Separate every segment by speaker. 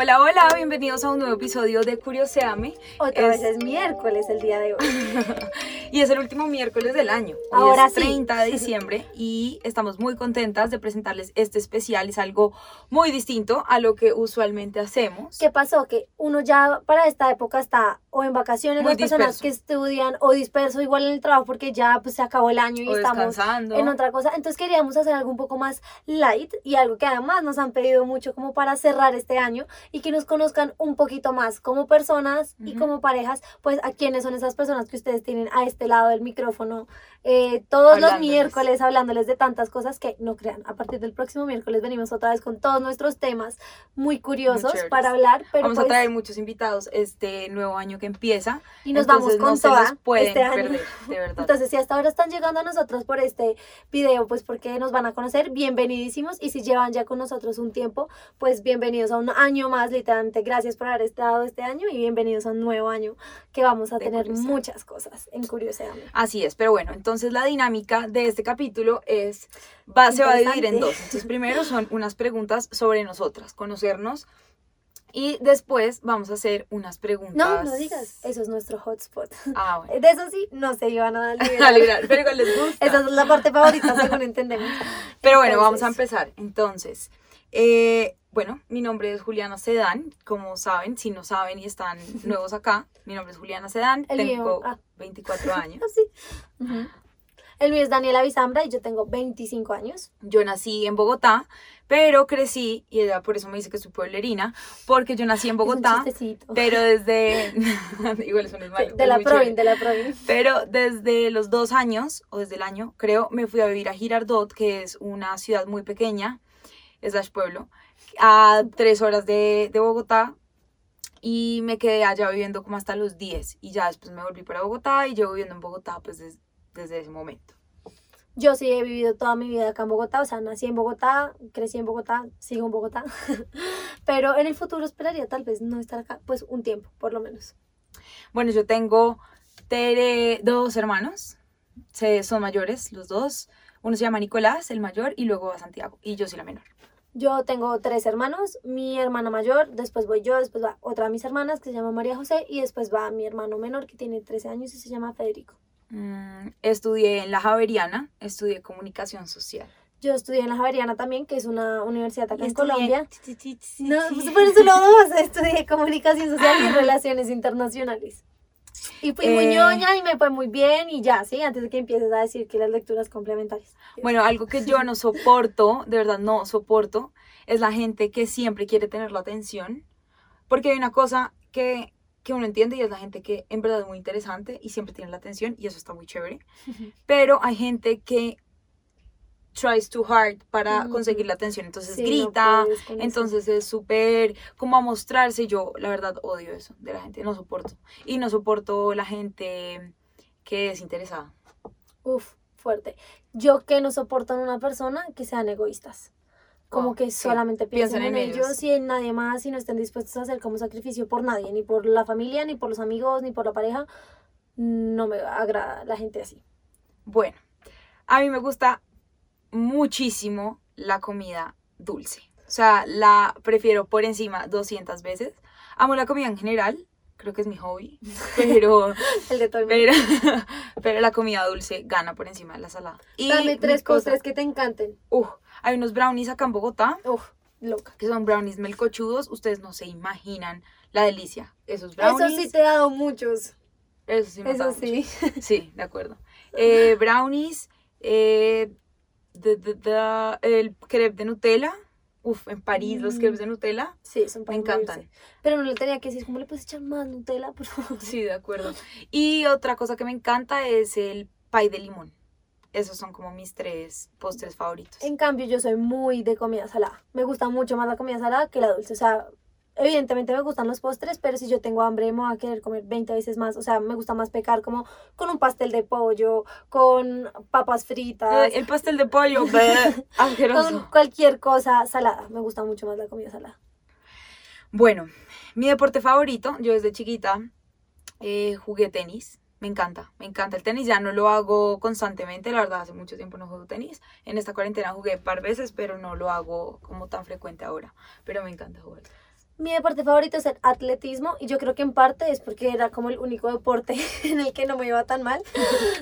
Speaker 1: Hola, hola, bienvenidos a un nuevo episodio de Curioseame.
Speaker 2: Otra vez es miércoles el día de hoy.
Speaker 1: y es el último miércoles del año. Hoy
Speaker 2: Ahora
Speaker 1: es
Speaker 2: sí.
Speaker 1: 30 de diciembre y estamos muy contentas de presentarles este especial. Es algo muy distinto a lo que usualmente hacemos.
Speaker 2: ¿Qué pasó? Que uno ya para esta época está o en vacaciones,
Speaker 1: Muy
Speaker 2: las personas
Speaker 1: disperso.
Speaker 2: que estudian, o disperso igual en el trabajo porque ya pues se acabó el año y
Speaker 1: O
Speaker 2: estamos en otra cosa. Entonces queríamos hacer algo un poco más light y algo que además nos han pedido mucho como para cerrar este año y que nos conozcan un poquito más como personas y
Speaker 1: Ujú.
Speaker 2: como parejas, pues a quiénes son esas personas que ustedes tienen a este lado del micrófono eh, todos los miércoles hablándoles de tantas cosas que no crean. A partir del próximo miércoles venimos otra vez con todos nuestros temas muy curiosos
Speaker 1: chéveres.
Speaker 2: para hablar, pero
Speaker 1: Vamos a
Speaker 2: pues,
Speaker 1: traer muchos invitados este nuevo año que empieza.
Speaker 2: y nos vamos con
Speaker 1: no
Speaker 2: toda
Speaker 1: pueden
Speaker 2: este año.
Speaker 1: perder, de verdad.
Speaker 2: Entonces, si hasta ahora están llegando a nosotros por este video, pues porque nos van a conocer, bienvenidísimos. Y si llevan ya con nosotros un tiempo, pues bienvenidos a un año más, literalmente. Gracias por haber estado este año y bienvenidos a un nuevo año que vamos a
Speaker 1: De
Speaker 2: tener
Speaker 1: Curioseame.
Speaker 2: muchas cosas en Curioseame.
Speaker 1: Así es, pero bueno, entonces la dinámica de este capítulo es, va, se va a dividir en dos. Entonces primero son unas preguntas sobre nosotras, conocernos, y después vamos a hacer unas preguntas.
Speaker 2: No, no digas, eso es nuestro hotspot.
Speaker 1: Ah, bueno.
Speaker 2: De eso sí, no se iban a
Speaker 1: A
Speaker 2: liberar.
Speaker 1: pero igual les gusta.
Speaker 2: Esa es la parte favorita, según entendemos.
Speaker 1: Pero bueno, vamos a
Speaker 2: Entonces,
Speaker 1: empezar. Entonces, eh, bueno, mi nombre es Juliana Sedán, como saben, si no saben y están nuevos acá, mi nombre es Juliana Sedán,
Speaker 2: El
Speaker 1: tengo
Speaker 2: mío, ah.
Speaker 1: 24 años.
Speaker 2: Así. Ujú. El mío es Daniela Bizambra y yo tengo 25 años.
Speaker 1: Yo nací en Bogotá, pero crecí, y ella por eso me dice que soy pueblerina, porque yo nací en
Speaker 2: Es un
Speaker 1: Bogotá, pero desde... Igual es malo.
Speaker 2: de
Speaker 1: es
Speaker 2: la
Speaker 1: muy
Speaker 2: Provin,
Speaker 1: chévere.
Speaker 2: de la Provin.
Speaker 1: Pero desde los dos años, o desde el año, creo, me fui a vivir a Girardot, que es una ciudad muy pequeña, slash pueblo, a tres horas de, de Bogotá. Y me quedé allá viviendo como hasta los 10. Y ya después me volví para Bogotá y llevo viviendo en Bogotá pues des- desde ese momento.
Speaker 2: Yo sí he vivido toda mi vida acá en Bogotá, o sea, nací en Bogotá, crecí en Bogotá, sigo en Bogotá. Pero en el futuro esperaría tal vez no estar acá, pues un tiempo, por lo menos.
Speaker 1: Bueno, yo tengo dos hermanos, son mayores los dos. Uno se llama Nicolás, el mayor, y luego Santiago. Y yo soy la menor.
Speaker 2: Yo tengo tres hermanos, mi hermana mayor, después voy yo, después va otra de mis hermanas que se llama María José y después va mi hermano menor que tiene 13 años y se llama Federico.
Speaker 1: Mm, estudié en la Javeriana, estudié comunicación social.
Speaker 2: Yo estudié en la Javeriana también, que es una universidad acá en Colombia. No, pues por eso lo dos, estudié comunicación social y relaciones internacionales. Y fui muy
Speaker 1: Eh.
Speaker 2: ñoña y me fue muy bien y ya, sí, antes de que empieces a decir que las lecturas complementarias.
Speaker 1: Bueno, algo que yo no soporto, de verdad no soporto, es la gente que siempre quiere tener la atención. Porque hay una cosa que, que uno entiende y es la gente que en verdad es muy interesante y siempre tiene la atención y eso está muy chévere. Pero hay gente que tries too hard para conseguir la atención, entonces
Speaker 2: Sí, no
Speaker 1: grita,
Speaker 2: puedes con eso.
Speaker 1: entonces es súper como a mostrarse. Yo la verdad odio eso de la gente, no soporto. Y no soporto la gente que es interesada.
Speaker 2: Uf, fuerte. Yo que no soporto en una persona que sean egoístas. Como
Speaker 1: Oh,
Speaker 2: que
Speaker 1: sí.
Speaker 2: solamente piensen
Speaker 1: Piensan
Speaker 2: en,
Speaker 1: en
Speaker 2: ellos.
Speaker 1: ellos.
Speaker 2: y en nadie más y no estén dispuestos a hacer como sacrificio por nadie, ni por la familia, ni por los amigos, ni por la pareja. No me agrada la gente así.
Speaker 1: Bueno, a mí me gusta muchísimo la comida dulce. O sea, la prefiero por encima 200 veces. Amo la comida en general, creo que es mi hobby, pero,
Speaker 2: El de todo el mundo.
Speaker 1: pero, pero la comida dulce gana por encima de la salada. Y
Speaker 2: Dame tres
Speaker 1: cosa-
Speaker 2: postres que te encanten.
Speaker 1: Uf, hay unos brownies acá en Bogotá,
Speaker 2: Uf, loca.
Speaker 1: que son brownies melcochudos. Ustedes no se imaginan la delicia. Esos brownies.
Speaker 2: Eso sí te he dado muchos.
Speaker 1: Eso sí me
Speaker 2: Eso
Speaker 1: mucho.
Speaker 2: sí.
Speaker 1: Sí, de acuerdo. Eh, brownies, eh, de- de- de- el crepe de Nutella. Uf, en París los
Speaker 2: Mm.
Speaker 1: crepes de Nutella.
Speaker 2: Sí, son
Speaker 1: Me encantan.
Speaker 2: Pero no le tenía que decir, ¿cómo le puedes echar más Nutella? Por favor.
Speaker 1: Sí, de acuerdo. Y otra cosa que me encanta es el pie de limón. Esos son como mis tres postres favoritos.
Speaker 2: En cambio, yo soy muy de comida salada. Me gusta mucho más la comida salada que la dulce. O sea, evidentemente me gustan los postres, pero si yo tengo hambre me voy a querer comer 20 veces más. O sea, me gusta más pecar como con un pastel de pollo, con papas fritas,
Speaker 1: Eh, el pastel de pollo,
Speaker 2: con cualquier cosa salada. Me gusta mucho más la comida salada.
Speaker 1: Bueno, mi deporte favorito, yo desde chiquita eh, jugué tenis. Me encanta, me encanta el tenis. Ya no lo hago constantemente, la verdad, hace mucho tiempo no juego tenis. En esta cuarentena jugué un par veces, pero no lo hago como tan frecuente ahora. Pero me encanta jugar.
Speaker 2: Mi deporte favorito es el atletismo y yo creo que en parte es porque era como el único deporte en el que no me iba tan mal.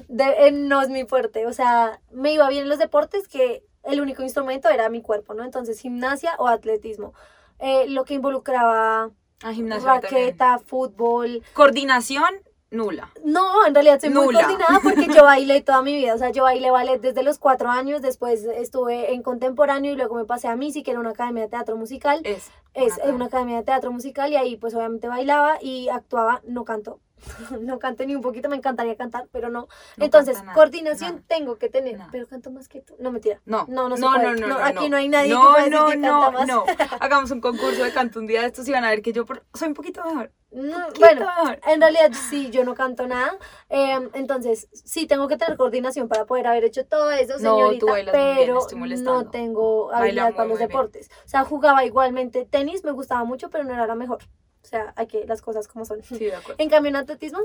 Speaker 2: De- eh, no es mi fuerte, o sea, me iba bien en los deportes que el único instrumento era mi cuerpo, ¿no? Entonces gimnasia o atletismo. Eh, lo que involucraba
Speaker 1: A gimnasia también.
Speaker 2: raqueta, fútbol.
Speaker 1: Coordinación, nula.
Speaker 2: No, en realidad soy muy coordinada porque yo bailé toda mi vida. O sea, yo bailé ballet desde los cuatro años, después estuve en contemporáneo y luego me pasé a Missy, que era una academia de teatro musical.
Speaker 1: Es.
Speaker 2: Es
Speaker 1: una
Speaker 2: una academia de teatro musical y ahí pues obviamente bailaba y actuaba, no canto. No canto ni un poquito, me encantaría cantar, pero no.
Speaker 1: No
Speaker 2: Entonces,
Speaker 1: nada,
Speaker 2: coordinación
Speaker 1: nada.
Speaker 2: tengo que tener,
Speaker 1: Nada.
Speaker 2: pero canto más que tú. No, mentira.
Speaker 1: No,
Speaker 2: No, no se
Speaker 1: no,
Speaker 2: puede.
Speaker 1: no, no,
Speaker 2: aquí no hay nadie que
Speaker 1: no,
Speaker 2: decir
Speaker 1: no,
Speaker 2: que
Speaker 1: no,
Speaker 2: canta más.
Speaker 1: no. Hagamos un concurso de canto un día de estos y van a ver que yo por- soy un poquito mejor.
Speaker 2: Mm,
Speaker 1: poquito
Speaker 2: bueno,
Speaker 1: mejor.
Speaker 2: en realidad sí, yo no canto nada. eh, entonces, sí tengo que tener coordinación para poder haber hecho todo eso,
Speaker 1: No,
Speaker 2: señorita.
Speaker 1: tú bien,
Speaker 2: pero
Speaker 1: estoy
Speaker 2: no tengo habilidad
Speaker 1: muy,
Speaker 2: para los
Speaker 1: bien.
Speaker 2: deportes. O sea, jugaba igualmente tenis, me gustaba mucho, pero no era la mejor. O sea, hay que las cosas como son.
Speaker 1: Sí, de acuerdo.
Speaker 2: En cambio, en atletismo,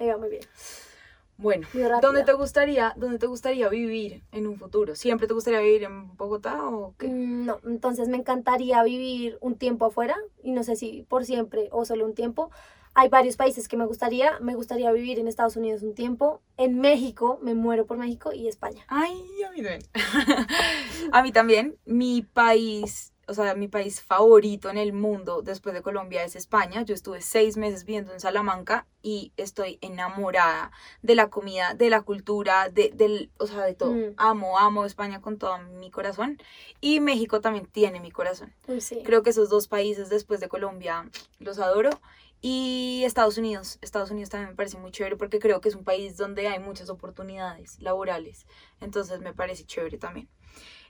Speaker 2: me iba muy bien.
Speaker 1: Bueno. ¿dónde te gustaría, dónde te gustaría vivir en un futuro? ¿Siempre te gustaría vivir en Bogotá o qué?
Speaker 2: Mm, No, entonces me encantaría vivir un tiempo afuera y no sé si por siempre o solo un tiempo. Hay varios países que me gustaría. Me gustaría vivir en Estados Unidos un tiempo. En México, me muero por México y España.
Speaker 1: Ay, a mí también. a mí también. Mi país, o sea, mi país favorito en el mundo después de Colombia es España. Yo estuve seis meses viviendo en Salamanca y estoy enamorada de la comida, de la cultura, de, del, o sea, de todo.
Speaker 2: Mm.
Speaker 1: Amo, amo España con todo mi corazón. Y México también tiene mi corazón.
Speaker 2: Sí.
Speaker 1: Creo que esos dos países después de Colombia los adoro. Y Estados Unidos. Estados Unidos también me parece muy chévere porque creo que es un país donde hay muchas oportunidades laborales. Entonces me parece chévere también.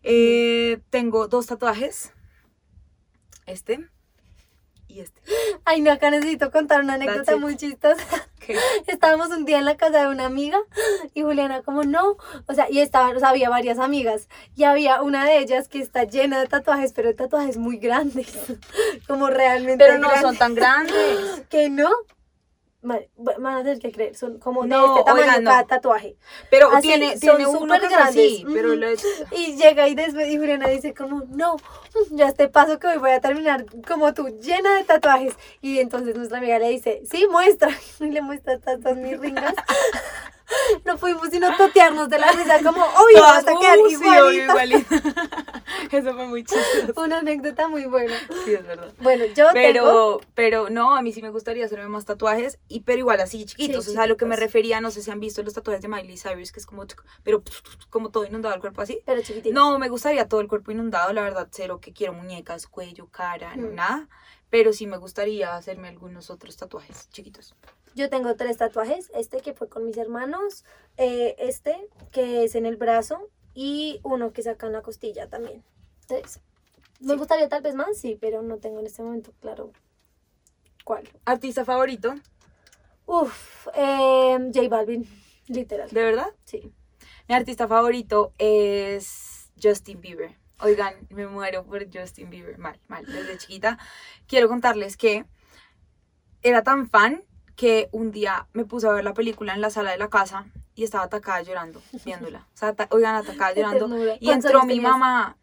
Speaker 1: Eh, tengo dos tatuajes. Este y este.
Speaker 2: Ay, no, acá necesito contar una anécdota muy chistosa. Estábamos un día en la casa de una amiga y Juliana como no, o sea, y estaban, o sea, había varias amigas y había una de ellas que está llena de tatuajes, pero de tatuajes muy grandes, como realmente
Speaker 1: Pero no son tan grandes.
Speaker 2: que no. Van a tener que creer, son como
Speaker 1: No,
Speaker 2: de este tamaño
Speaker 1: oigan, no.
Speaker 2: cada tatuaje.
Speaker 1: Pero
Speaker 2: Así,
Speaker 1: tiene,
Speaker 2: son
Speaker 1: tiene uno
Speaker 2: súper
Speaker 1: que es así.
Speaker 2: grandes.
Speaker 1: Pero lo-
Speaker 2: Y llega y después y Juliana dice como, no, ya este paso que hoy voy a terminar como tú, llena de tatuajes. Y entonces nuestra amiga le dice, sí, muestra. Y le muestra todas mis ringas. No pudimos sino totearnos de la risa como, obvio,
Speaker 1: Todas,
Speaker 2: vas a quedar
Speaker 1: uh, sí,
Speaker 2: igualita.
Speaker 1: Eso fue muy chistoso.
Speaker 2: Una anécdota muy buena.
Speaker 1: Sí, es verdad.
Speaker 2: Bueno, yo tengo...
Speaker 1: Pero, pero no, a mí sí me gustaría hacerme más tatuajes, y, pero igual así chiquitos.
Speaker 2: Sí,
Speaker 1: o sea, a lo que me refería, no sé si han visto los tatuajes de Miley Cyrus, que es como, pero como todo inundado el cuerpo así.
Speaker 2: Pero chiquitito.
Speaker 1: No, me gustaría todo el cuerpo inundado, la verdad, cero que quiero muñecas, cuello, cara, no,
Speaker 2: Mm.
Speaker 1: nada. Pero sí me gustaría hacerme algunos otros tatuajes chiquitos.
Speaker 2: Yo tengo tres tatuajes, este que fue con mis hermanos, eh, este que es en el brazo y uno que saca en la costilla también. Tres. Me gustaría tal vez más, sí, pero no tengo en este momento claro cuál.
Speaker 1: ¿Artista favorito?
Speaker 2: Uf, eh, J Balvin, literal.
Speaker 1: ¿De verdad?
Speaker 2: Sí.
Speaker 1: Mi artista favorito es Justin Bieber. Oigan, me muero por Justin Bieber. Mal, mal. Desde chiquita. Quiero contarles que era tan fan que un día me puse a ver la película en la sala de la casa y estaba atacada llorando, viéndola. O sea, oigan, atacada llorando. Y
Speaker 2: ¿Cuántos
Speaker 1: entró mi mamá.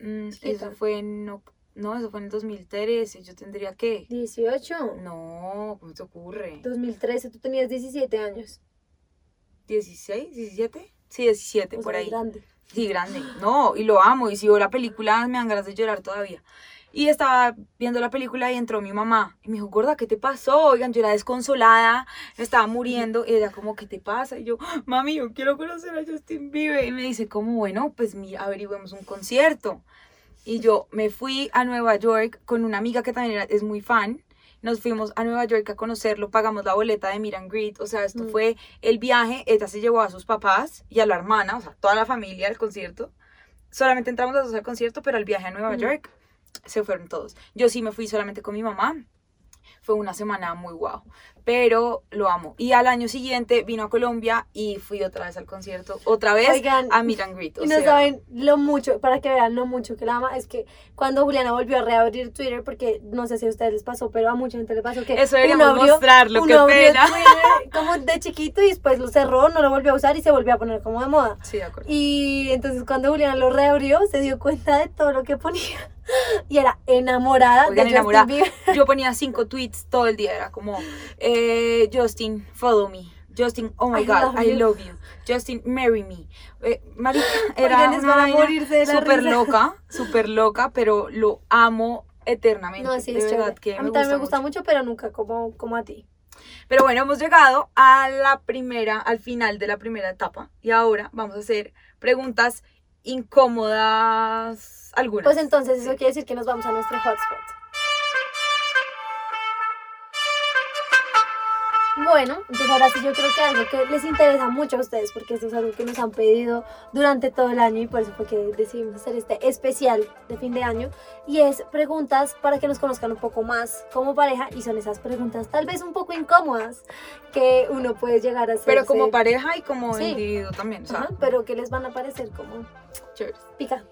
Speaker 1: Mm, eso fue en... No, eso fue en el 2013. Yo tendría que...
Speaker 2: 18.
Speaker 1: No, ¿cómo te ocurre?
Speaker 2: 2013, tú tenías 17 años.
Speaker 1: ¿16? ¿17? Sí, 17,
Speaker 2: O
Speaker 1: por
Speaker 2: sea,
Speaker 1: ahí.
Speaker 2: grande.
Speaker 1: Sí, grande. No, y lo amo. Y si veo la película, me dan ganas de llorar todavía. Y estaba viendo la película y entró mi mamá. Y me dijo, gorda, ¿qué te pasó? Oigan, yo era desconsolada, estaba muriendo. Y ella, como, ¿qué te pasa? Y yo, mami, yo quiero conocer a Justin Bieber. Y me dice, como, bueno, pues mira, averigüemos un concierto. Y yo me fui a Nueva York con una amiga que también era- es muy fan. Nos fuimos a Nueva York a conocerlo, pagamos la boleta de and Greet. O sea, esto
Speaker 2: Mm.
Speaker 1: fue el viaje. Ella se llevó a sus papás y a la hermana, o sea, toda la familia al concierto. Solamente entramos los dos al concierto, pero el viaje a Nueva
Speaker 2: Mm.
Speaker 1: York se fueron todos. Yo sí me fui solamente con mi mamá. Fue una semana muy guau, pero lo amo. Y al año siguiente vino a Colombia y fui otra vez al concierto, otra vez
Speaker 2: Oigan,
Speaker 1: a Meet and Greet. o
Speaker 2: Y no
Speaker 1: sea,
Speaker 2: saben lo mucho, para que vean lo mucho que la ama, es que cuando Juliana volvió a reabrir Twitter, porque no sé si a ustedes les pasó, pero a mucha gente le pasó que
Speaker 1: Eso
Speaker 2: uno
Speaker 1: deberíamos
Speaker 2: abrió-
Speaker 1: mostrarlo,
Speaker 2: uno
Speaker 1: qué pena.
Speaker 2: Twitter como de chiquito y después lo cerró, no lo volvió a usar y se volvió a poner como de moda.
Speaker 1: Sí, de acuerdo.
Speaker 2: Y entonces cuando Juliana lo reabrió, se dio cuenta de todo lo que ponía. y era enamorada
Speaker 1: Oigan,
Speaker 2: de
Speaker 1: enamorada. Yo ponía cinco tweets todo el día, era como, eh, Justin, follow me. Justin, oh my
Speaker 2: I
Speaker 1: God,
Speaker 2: love
Speaker 1: I love you. Justin, marry me. Eh, marica, era una
Speaker 2: morirse de la risa.
Speaker 1: loca, súper loca, pero lo amo eternamente.
Speaker 2: No, sí,
Speaker 1: de
Speaker 2: es
Speaker 1: verdad
Speaker 2: chévere.
Speaker 1: que
Speaker 2: A mí
Speaker 1: me
Speaker 2: también me
Speaker 1: gusta
Speaker 2: mucho, pero nunca como, como a ti.
Speaker 1: Pero bueno, hemos llegado a la primera, al final de la primera etapa. Y ahora vamos a hacer preguntas incómodas algunas.
Speaker 2: Pues entonces eso quiere decir que nos vamos a nuestro hotspot. Bueno, entonces ahora sí yo creo que algo que les interesa mucho a ustedes, porque esto es algo que nos han pedido durante todo el año y por eso fue que decidimos hacer este especial de fin de año, y es preguntas para que nos conozcan un poco más como pareja, y son esas preguntas tal vez un poco incómodas que uno puede llegar a hacer.
Speaker 1: Pero como pareja y como
Speaker 2: Sí.
Speaker 1: individuo también. O sea,
Speaker 2: Ajá, pero que les van a parecer como
Speaker 1: chéveres.
Speaker 2: picantes.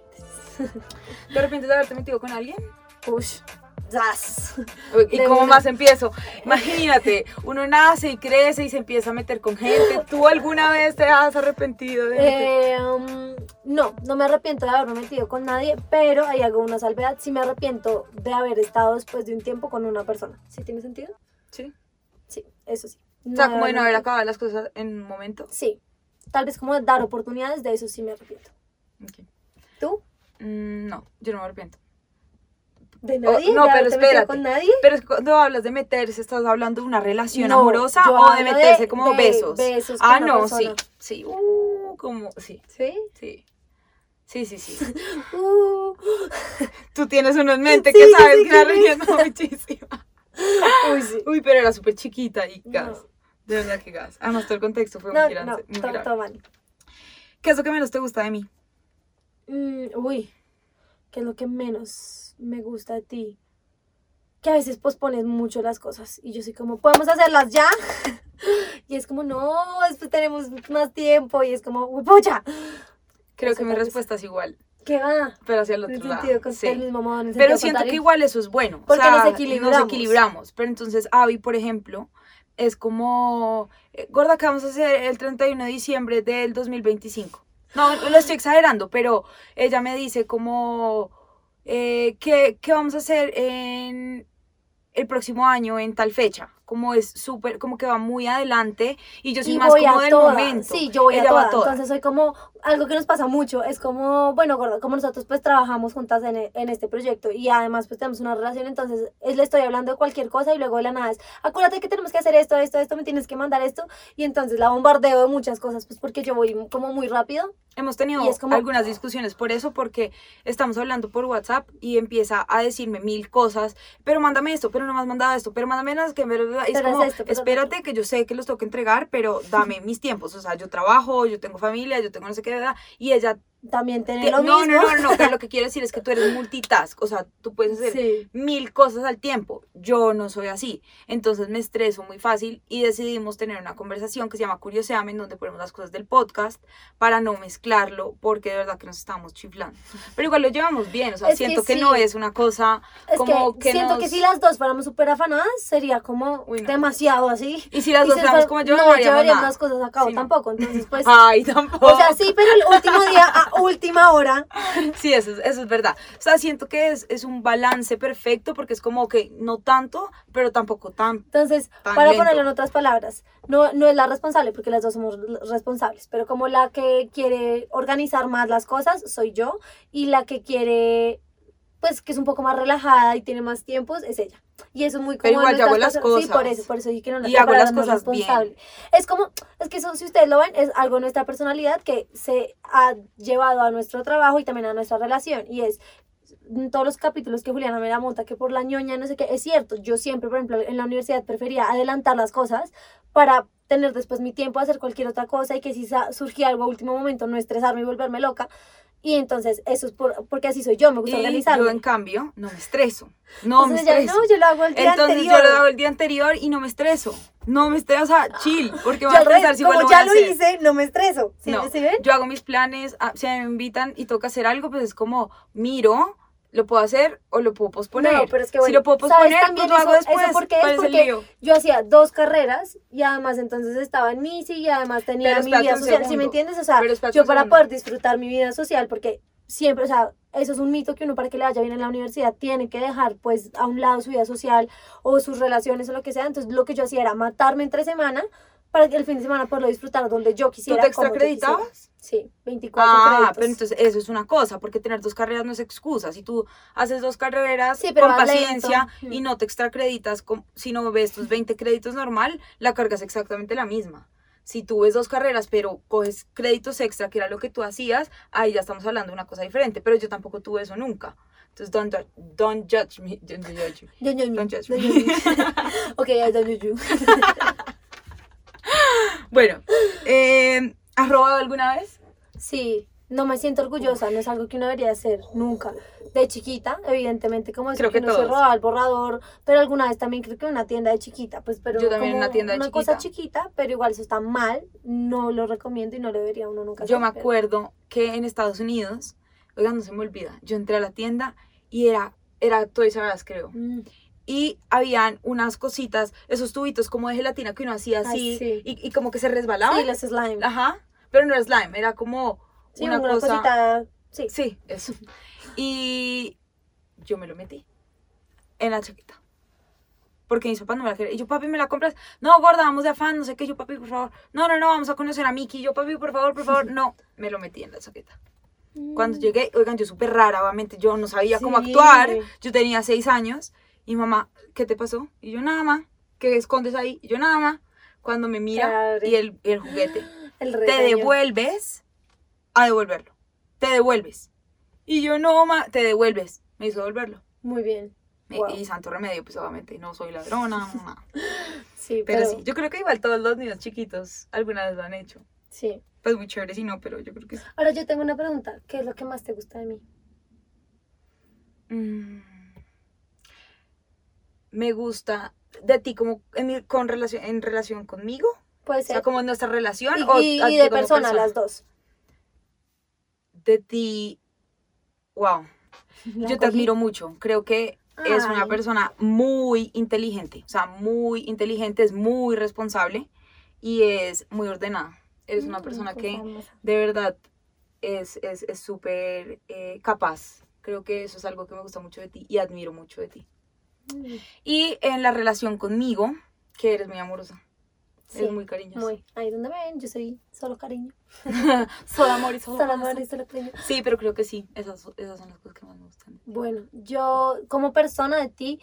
Speaker 1: ¿De repente de haberte metido con alguien?
Speaker 2: Push.
Speaker 1: ¿Y
Speaker 2: De
Speaker 1: cómo
Speaker 2: una.
Speaker 1: más empiezo? Imagínate, uno nace y crece y se empieza a meter con gente. ¿Tú alguna vez te has arrepentido de
Speaker 2: Eh, um, no, no me arrepiento de haberme metido con nadie, pero hay alguna salvedad. Sí me arrepiento de haber estado después de un tiempo con una persona. ¿Sí tiene sentido?
Speaker 1: Sí.
Speaker 2: Sí, eso sí.
Speaker 1: O sea, como de no haber acabado las cosas en un momento.
Speaker 2: Sí, tal vez como dar oportunidades, de eso sí me arrepiento. ¿Tú?
Speaker 1: Mm, no, yo no me arrepiento.
Speaker 2: ¿De nadie?
Speaker 1: Oh, no,
Speaker 2: ¿De
Speaker 1: pero espérate.
Speaker 2: con nadie?
Speaker 1: Pero cuando hablas de meterse, ¿estás hablando de una relación
Speaker 2: No,
Speaker 1: amorosa o de meterse
Speaker 2: de-
Speaker 1: como
Speaker 2: de
Speaker 1: besos?
Speaker 2: besos
Speaker 1: ah, no,
Speaker 2: persona.
Speaker 1: sí. Sí, uh, como, sí,
Speaker 2: ¿Sí?
Speaker 1: sí. Sí, sí, sí.
Speaker 2: Uh,
Speaker 1: Tú tienes uno en mente
Speaker 2: Sí,
Speaker 1: que sabes que la riendo muchísimo.
Speaker 2: uy, sí.
Speaker 1: Uy, pero era súper chiquita y gas.
Speaker 2: No.
Speaker 1: De verdad que gas. Además, todo el contexto fue
Speaker 2: No,
Speaker 1: muy grande.
Speaker 2: no,
Speaker 1: muy
Speaker 2: todo,
Speaker 1: grave.
Speaker 2: todo mal.
Speaker 1: ¿Qué es lo que menos te gusta de mí?
Speaker 2: Mm, uy, ¿qué es lo que menos me gusta de ti? Que a veces pospones mucho las cosas y yo soy como, ¿podemos hacerlas ya? y es como, no, después tenemos más tiempo y es como, uy, pocha,
Speaker 1: Creo que mi respuesta es igual,
Speaker 2: ¿qué va?
Speaker 1: pero hacia el otro
Speaker 2: el
Speaker 1: lado.
Speaker 2: con
Speaker 1: sí.
Speaker 2: el mismo modo, el
Speaker 1: Pero siento que igual eso es bueno. o
Speaker 2: Porque
Speaker 1: sea,
Speaker 2: nos equilibramos.
Speaker 1: Nos equilibramos. Pero entonces Abby, por ejemplo, es como, eh, gorda, que vamos a hacer el 31 de diciembre del 2025? No, lo estoy exagerando, pero ella me dice como, eh, ¿qué, qué vamos a hacer en el próximo año, en tal fecha? Como es súper, como que va muy adelante y yo soy
Speaker 2: y
Speaker 1: más como del
Speaker 2: toda.
Speaker 1: momento.
Speaker 2: Sí, yo voy
Speaker 1: Ella
Speaker 2: a
Speaker 1: va
Speaker 2: toda.
Speaker 1: toda.
Speaker 2: Entonces soy como, algo que nos pasa mucho, es como, bueno, gorda, como nosotros pues trabajamos juntas en, e- en este proyecto y además pues tenemos una relación, entonces es, le estoy hablando de cualquier cosa y luego de la nada es, acuérdate que tenemos que hacer esto, esto, esto, me tienes que mandar esto y entonces la bombardeo de muchas cosas pues porque yo voy como muy rápido.
Speaker 1: Hemos tenido
Speaker 2: como-
Speaker 1: algunas discusiones por eso, porque estamos hablando por WhatsApp y empieza a decirme mil cosas, pero mándame esto, pero no me has mandado esto, pero mándame las que me... Es como,
Speaker 2: es esto, pero-
Speaker 1: espérate que yo sé que los tengo que entregar, pero dame mis tiempos, o sea, yo trabajo, yo tengo familia, yo tengo no sé qué, y ella...
Speaker 2: También tener
Speaker 1: te-
Speaker 2: lo
Speaker 1: no,
Speaker 2: mismo.
Speaker 1: no, no, no, pero lo que quiero decir es que tú eres multitask, o sea, tú puedes hacer
Speaker 2: Sí.
Speaker 1: mil cosas al tiempo. Yo no soy así. Entonces me estreso muy fácil y decidimos tener una conversación que se llama Curioseame, en donde ponemos las cosas del podcast para no mezclarlo, porque de verdad que nos estamos chiflando. Pero igual lo llevamos bien, o sea,
Speaker 2: Es que
Speaker 1: siento que, no
Speaker 2: sí.
Speaker 1: es una cosa
Speaker 2: Es
Speaker 1: como
Speaker 2: que,
Speaker 1: que,
Speaker 2: siento
Speaker 1: nos-
Speaker 2: que si las dos fuéramos súper afanadas sería como
Speaker 1: Uy, no.
Speaker 2: demasiado así.
Speaker 1: Y si las
Speaker 2: Y
Speaker 1: dos fuéramos como yo, no,
Speaker 2: no llevaríamos las cosas a cabo
Speaker 1: Sí, no.
Speaker 2: tampoco, entonces pues...
Speaker 1: Ay, tampoco.
Speaker 2: O sea, sí, pero el último día a última hora.
Speaker 1: Sí, eso, es- eso es verdad. O sea, siento que es, es un balance perfecto porque es como que no tanto, pero tampoco tan...
Speaker 2: Entonces,
Speaker 1: Tan
Speaker 2: para
Speaker 1: lento.
Speaker 2: ponerlo en otras palabras, no, no es la responsable, porque las dos somos responsables, pero como la que quiere organizar más las cosas, soy yo, y la que quiere, pues, que es un poco más relajada y tiene más tiempos, es ella. Y eso es muy
Speaker 1: Pero
Speaker 2: común en
Speaker 1: igual yo hago las
Speaker 2: cosas. Sí, por eso, por eso dije que no
Speaker 1: Y
Speaker 2: la
Speaker 1: hago las
Speaker 2: no
Speaker 1: cosas bien.
Speaker 2: Es como, es que eso, si ustedes lo ven, es algo de nuestra personalidad que se ha llevado a nuestro trabajo y también a nuestra relación, y es en todos los capítulos que Juliana me la monta, que por la ñoña, no sé qué, es cierto, yo siempre, por ejemplo, en la universidad prefería adelantar las cosas para tener después mi tiempo de hacer cualquier otra cosa y que si surgía algo a último momento no estresarme y volverme loca. Y entonces eso es por, porque así soy yo, me gusta
Speaker 1: Y
Speaker 2: organizarme.
Speaker 1: yo, en cambio, no me estreso. No
Speaker 2: entonces
Speaker 1: me estreso.
Speaker 2: no, yo lo hago el día
Speaker 1: Entonces
Speaker 2: anterior.
Speaker 1: yo lo hago el día anterior y no me estreso. No me estreso, o sea, chill, porque voy a estresar si
Speaker 2: como
Speaker 1: lo
Speaker 2: ya lo
Speaker 1: hacer.
Speaker 2: hice, no me estreso. ¿Sí,
Speaker 1: No,
Speaker 2: ¿sí ven?
Speaker 1: yo hago mis planes, ah, si me invitan y toca hacer algo, pues es como, miro, lo puedo hacer o lo puedo posponer.
Speaker 2: No, pero es que
Speaker 1: si
Speaker 2: bueno,
Speaker 1: lo puedo
Speaker 2: ¿sabes
Speaker 1: posponer,
Speaker 2: también
Speaker 1: pues lo hago
Speaker 2: eso- eso
Speaker 1: después.
Speaker 2: por qué es?
Speaker 1: ¿Cuál es el
Speaker 2: Porque? Yo hacía dos carreras y además entonces estaba en MISI y además tenía
Speaker 1: Pero
Speaker 2: mi vida social, ¿sí me entiendes? O sea, yo para poder disfrutar mi vida social, porque siempre, o sea, eso es un mito que uno para que le vaya bien en la universidad tiene que dejar pues a un lado su vida social o sus relaciones o lo que sea. Entonces lo que yo hacía era matarme entre semana para que el fin de semana poderlo disfrutar donde yo
Speaker 1: ¿Tú
Speaker 2: quisiera.
Speaker 1: te
Speaker 2: yo quisiera.
Speaker 1: extracreditabas?
Speaker 2: Sí, 24
Speaker 1: Ah,
Speaker 2: créditos.
Speaker 1: pero entonces eso es una cosa, porque tener dos carreras no es excusa. Si tú haces dos carreras
Speaker 2: Sí,
Speaker 1: con paciencia
Speaker 2: lento.
Speaker 1: y no te extracreditas, con- si no ves tus 20 créditos normal, la carga es exactamente la misma. Si tú ves dos carreras, pero coges créditos extra, que era lo que tú hacías, ahí ya estamos hablando de una cosa diferente. Pero yo tampoco tuve eso nunca. Entonces, don't, don't judge me. Don't judge me.
Speaker 2: Yo, yo, yo,
Speaker 1: Don't judge me.
Speaker 2: yo, yo. ok, I don't judge you.
Speaker 1: Bueno, eh, ¿has robado alguna vez?
Speaker 2: Sí, no me siento orgullosa, no es algo que uno debería hacer nunca. De chiquita, evidentemente, como es
Speaker 1: Creo
Speaker 2: que
Speaker 1: que
Speaker 2: uno se robaba el borrador, pero alguna vez también creo que en una tienda de chiquita, pues, pero
Speaker 1: Yo también
Speaker 2: como
Speaker 1: una tienda de
Speaker 2: una
Speaker 1: chiquita.
Speaker 2: cosa chiquita, pero igual eso está mal, no lo recomiendo y no lo debería uno nunca
Speaker 1: Yo
Speaker 2: hacer,
Speaker 1: me
Speaker 2: pero-
Speaker 1: acuerdo que en Estados Unidos, oigan, no se me olvida, yo entré a la tienda y era, era Toys R Us, creo.
Speaker 2: Mm,
Speaker 1: Y habían unas cositas, esos tubitos como de gelatina que uno hacía
Speaker 2: Ay,
Speaker 1: así
Speaker 2: sí.
Speaker 1: y, y como que se resbalaba.
Speaker 2: Sí, los slime.
Speaker 1: Ajá, pero no era slime, era como
Speaker 2: Sí,
Speaker 1: una,
Speaker 2: una,
Speaker 1: cosa...
Speaker 2: cosita, sí.
Speaker 1: Sí, eso. Y yo me lo metí en la chaqueta. Porque mis papás no me la querían. Y yo, papi, ¿me la compras? No, gorda, vamos de afán, no sé qué. Yo, papi, por favor. No, no, no, vamos a conocer a Mickey. Yo, papi, por favor, por favor. No, me lo metí en la chaqueta. Cuando llegué, oigan, yo súper rara, obviamente, yo no sabía cómo
Speaker 2: Sí.
Speaker 1: actuar. Yo tenía seis años. Y mamá, ¿qué te pasó? Y yo, nada más. ¿Qué escondes ahí? Y yo, nada más. Cuando me mira y el, el juguete
Speaker 2: El
Speaker 1: te devuelves a devolverlo. Te devuelves. Y yo no, ma, te devuelves. Me hizo devolverlo.
Speaker 2: Muy bien. Wow.
Speaker 1: Y santo remedio, pues obviamente no soy ladrona, no, nada.
Speaker 2: Sí,
Speaker 1: Pero,
Speaker 2: pero,
Speaker 1: sí, yo creo que igual todos los niños chiquitos alguna vez lo han hecho.
Speaker 2: sí.
Speaker 1: Pues muy chévere si no, pero yo creo que sí.
Speaker 2: Ahora yo tengo una pregunta. ¿Qué es lo que más te gusta de mí?
Speaker 1: Mm. Me gusta de ti como en, mi- con relación, en relación conmigo.
Speaker 2: Puede
Speaker 1: O
Speaker 2: ser.
Speaker 1: sea, como en nuestra relación.
Speaker 2: y,
Speaker 1: o
Speaker 2: de persona, las dos.
Speaker 1: De ti, wow.
Speaker 2: La
Speaker 1: Yo te admiro mucho. Creo que es una
Speaker 2: Ay.
Speaker 1: persona muy inteligente. O sea, muy inteligente, es muy responsable y es muy ordenada. Eres una
Speaker 2: Mm,
Speaker 1: persona que de verdad es es es súper eh, capaz. Creo que eso es algo que me gusta mucho de ti y admiro mucho de ti. Y en la relación conmigo, que eres muy amorosa.
Speaker 2: sí,
Speaker 1: Eres muy cariñosa.
Speaker 2: Muy. Ahí donde ven, yo soy solo cariño.
Speaker 1: Solo amor y solo,
Speaker 2: Solo
Speaker 1: amor
Speaker 2: y solo cariño.
Speaker 1: Sí, pero creo que sí. Esas, esas son las cosas que más me gustan.
Speaker 2: Bueno, yo como persona de ti,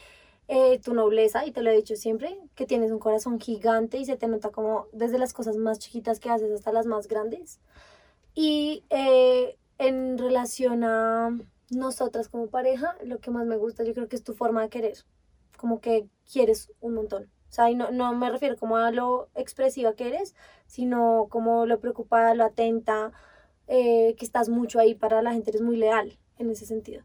Speaker 2: eh, tu nobleza, y te lo he dicho siempre, que tienes un corazón gigante y se te nota como desde las cosas más chiquitas que haces hasta las más grandes. Y eh, en relación a nosotras como pareja, lo que más me gusta yo creo que es tu forma de querer, como que quieres un montón. O sea, y no, no me refiero como a lo expresiva que eres, sino como lo preocupada, lo atenta, eh, que estás mucho ahí para la gente, eres muy leal en ese sentido.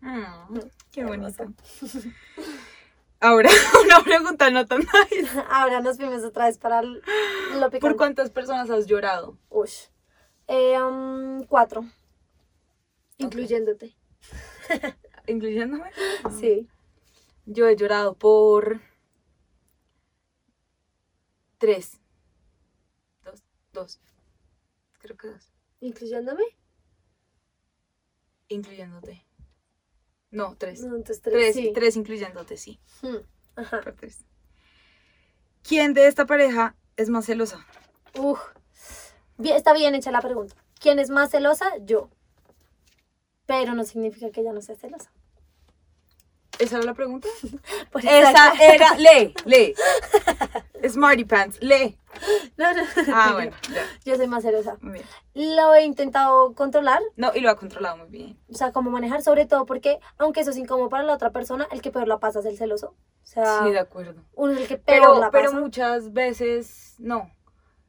Speaker 1: Mm, qué bonito. Ahora, una pregunta no tan nice.
Speaker 2: Ahora nos fuimos otra vez para lo
Speaker 1: ¿Por
Speaker 2: picante.
Speaker 1: cuántas personas has llorado?
Speaker 2: Ush. Eh, um, cuatro. Incluyéndote.
Speaker 1: ¿Incluyéndome?
Speaker 2: Sí.
Speaker 1: Yo he llorado por tres. Dos, dos. Creo que dos.
Speaker 2: ¿Incluyéndome?
Speaker 1: Incluyéndote. No, tres.
Speaker 2: No, entonces tres.
Speaker 1: Tres,
Speaker 2: sí.
Speaker 1: tres incluyéndote, sí.
Speaker 2: Hmm, Ajá.
Speaker 1: Por tres. ¿Quién de esta pareja es más celosa?
Speaker 2: Uf. Bien, está bien hecha la pregunta. ¿Quién es más celosa? Yo. Pero no significa que ella no sea celosa.
Speaker 1: ¿Esa era la pregunta?
Speaker 2: Por
Speaker 1: Esa era. Lee, lee. Smarty Pants, lee.
Speaker 2: No, no.
Speaker 1: Ah, bueno, ya.
Speaker 2: Yo soy más celosa.
Speaker 1: Muy bien.
Speaker 2: Lo he intentado controlar,
Speaker 1: No, y lo ha controlado muy bien.
Speaker 2: o sea, cómo manejar, sobre todo porque, aunque eso es incómodo para la otra persona, el que peor la pasa es el celoso. O sea,
Speaker 1: Sí, de acuerdo.
Speaker 2: uno es el que peor
Speaker 1: Pero,
Speaker 2: la
Speaker 1: pero
Speaker 2: pasa.
Speaker 1: muchas veces no.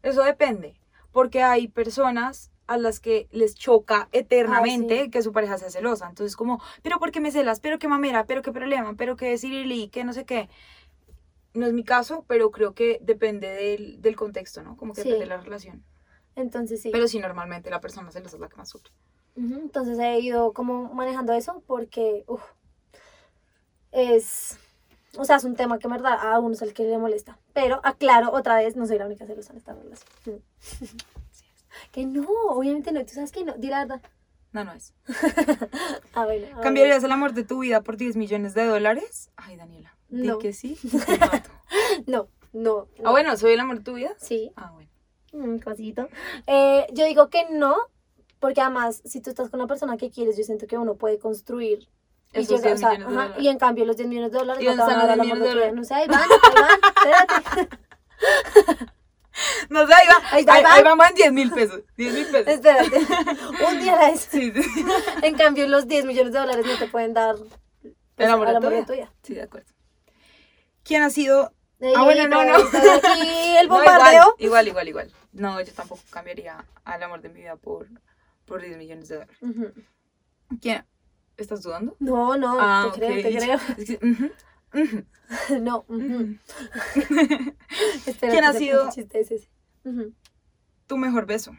Speaker 1: Eso depende. Porque hay personas a las que les choca eternamente
Speaker 2: Ah, sí.
Speaker 1: que su pareja sea celosa. Entonces, como, pero ¿por qué me celas? ¿Pero qué mamera? ¿Pero qué problema? ¿Pero qué Cirili? ¿Qué no sé qué? No es mi caso, pero creo que depende del, del contexto, ¿no? Como que
Speaker 2: Sí.
Speaker 1: depende de la relación.
Speaker 2: Entonces sí.
Speaker 1: Pero sí, normalmente la persona celosa es la que más sufre.
Speaker 2: Entonces he ido como manejando eso porque uf, es, o sea, es un tema que en verdad a uno es el que le molesta. Pero aclaro otra vez, no soy la única celosa en esta relación. Mm. que no, obviamente no, tú sabes que no, di la verdad.
Speaker 1: No, no es.
Speaker 2: Ah, a ver.
Speaker 1: ¿Cambiarías el amor de tu vida por 10 millones de dólares? Ay, Daniela. Di
Speaker 2: No.
Speaker 1: que sí. te mato.
Speaker 2: No, no.
Speaker 1: ah,
Speaker 2: no.
Speaker 1: bueno, ¿soy el amor de tu vida?
Speaker 2: Sí,
Speaker 1: Ah, bueno.
Speaker 2: un cosito. Eh, yo digo que no, porque además, si tú estás con una persona que quieres, yo siento que uno puede construir. Y, llega-
Speaker 1: 10
Speaker 2: o sea,
Speaker 1: millones de
Speaker 2: ajá, y en cambio los 10 millones de dólares
Speaker 1: ¿Y
Speaker 2: no te van a dar el
Speaker 1: 10
Speaker 2: amor de tu vida. No sé, ahí van, ahí van, espérate.
Speaker 1: No sé, ahí va.
Speaker 2: Ahí
Speaker 1: Ahí,
Speaker 2: ahí va.
Speaker 1: ahí vamos en 10 mil pesos. 10 mil pesos.
Speaker 2: Espérate. Un día a la vez.
Speaker 1: Sí, sí.
Speaker 2: En cambio, los 10 millones de dólares no te pueden dar pues,
Speaker 1: El amor de
Speaker 2: al
Speaker 1: tu vida.
Speaker 2: tu vida.
Speaker 1: Sí, de acuerdo. ¿Quién ha sido Ah, bueno, no, no.
Speaker 2: Aquí el
Speaker 1: No,
Speaker 2: bombardeo.
Speaker 1: igual, igual, igual, igual. No, yo tampoco cambiaría al amor de mi vida por, por 10 millones de dólares.
Speaker 2: Ujú.
Speaker 1: ¿Quién? ¿Estás dudando?
Speaker 2: No, no,
Speaker 1: ah,
Speaker 2: te creo,
Speaker 1: ok.
Speaker 2: te creo.
Speaker 1: Es que, ujú, ujú,
Speaker 2: No.
Speaker 1: ¿Quién ha sido?
Speaker 2: chiste es ese.
Speaker 1: Tu mejor beso.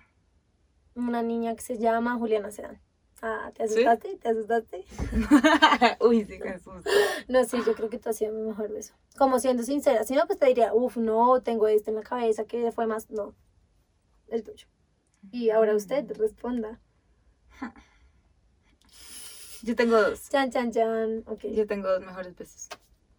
Speaker 2: Una niña que se llama Juliana Sedán. Ah, ¿te
Speaker 1: ¿Sí?
Speaker 2: asustaste? ¿Te asustaste?
Speaker 1: Uy, sí, susto.
Speaker 2: No, sí, yo creo que tú has sido mi mejor beso. Como siendo sincera. Si no, pues te diría, uff, no, tengo esto en la cabeza, que fue más. No. El tuyo. Y ahora usted
Speaker 1: Mm.
Speaker 2: responda.
Speaker 1: Yo tengo dos.
Speaker 2: Chan, chan, chan. Ok.
Speaker 1: Yo tengo dos mejores besos.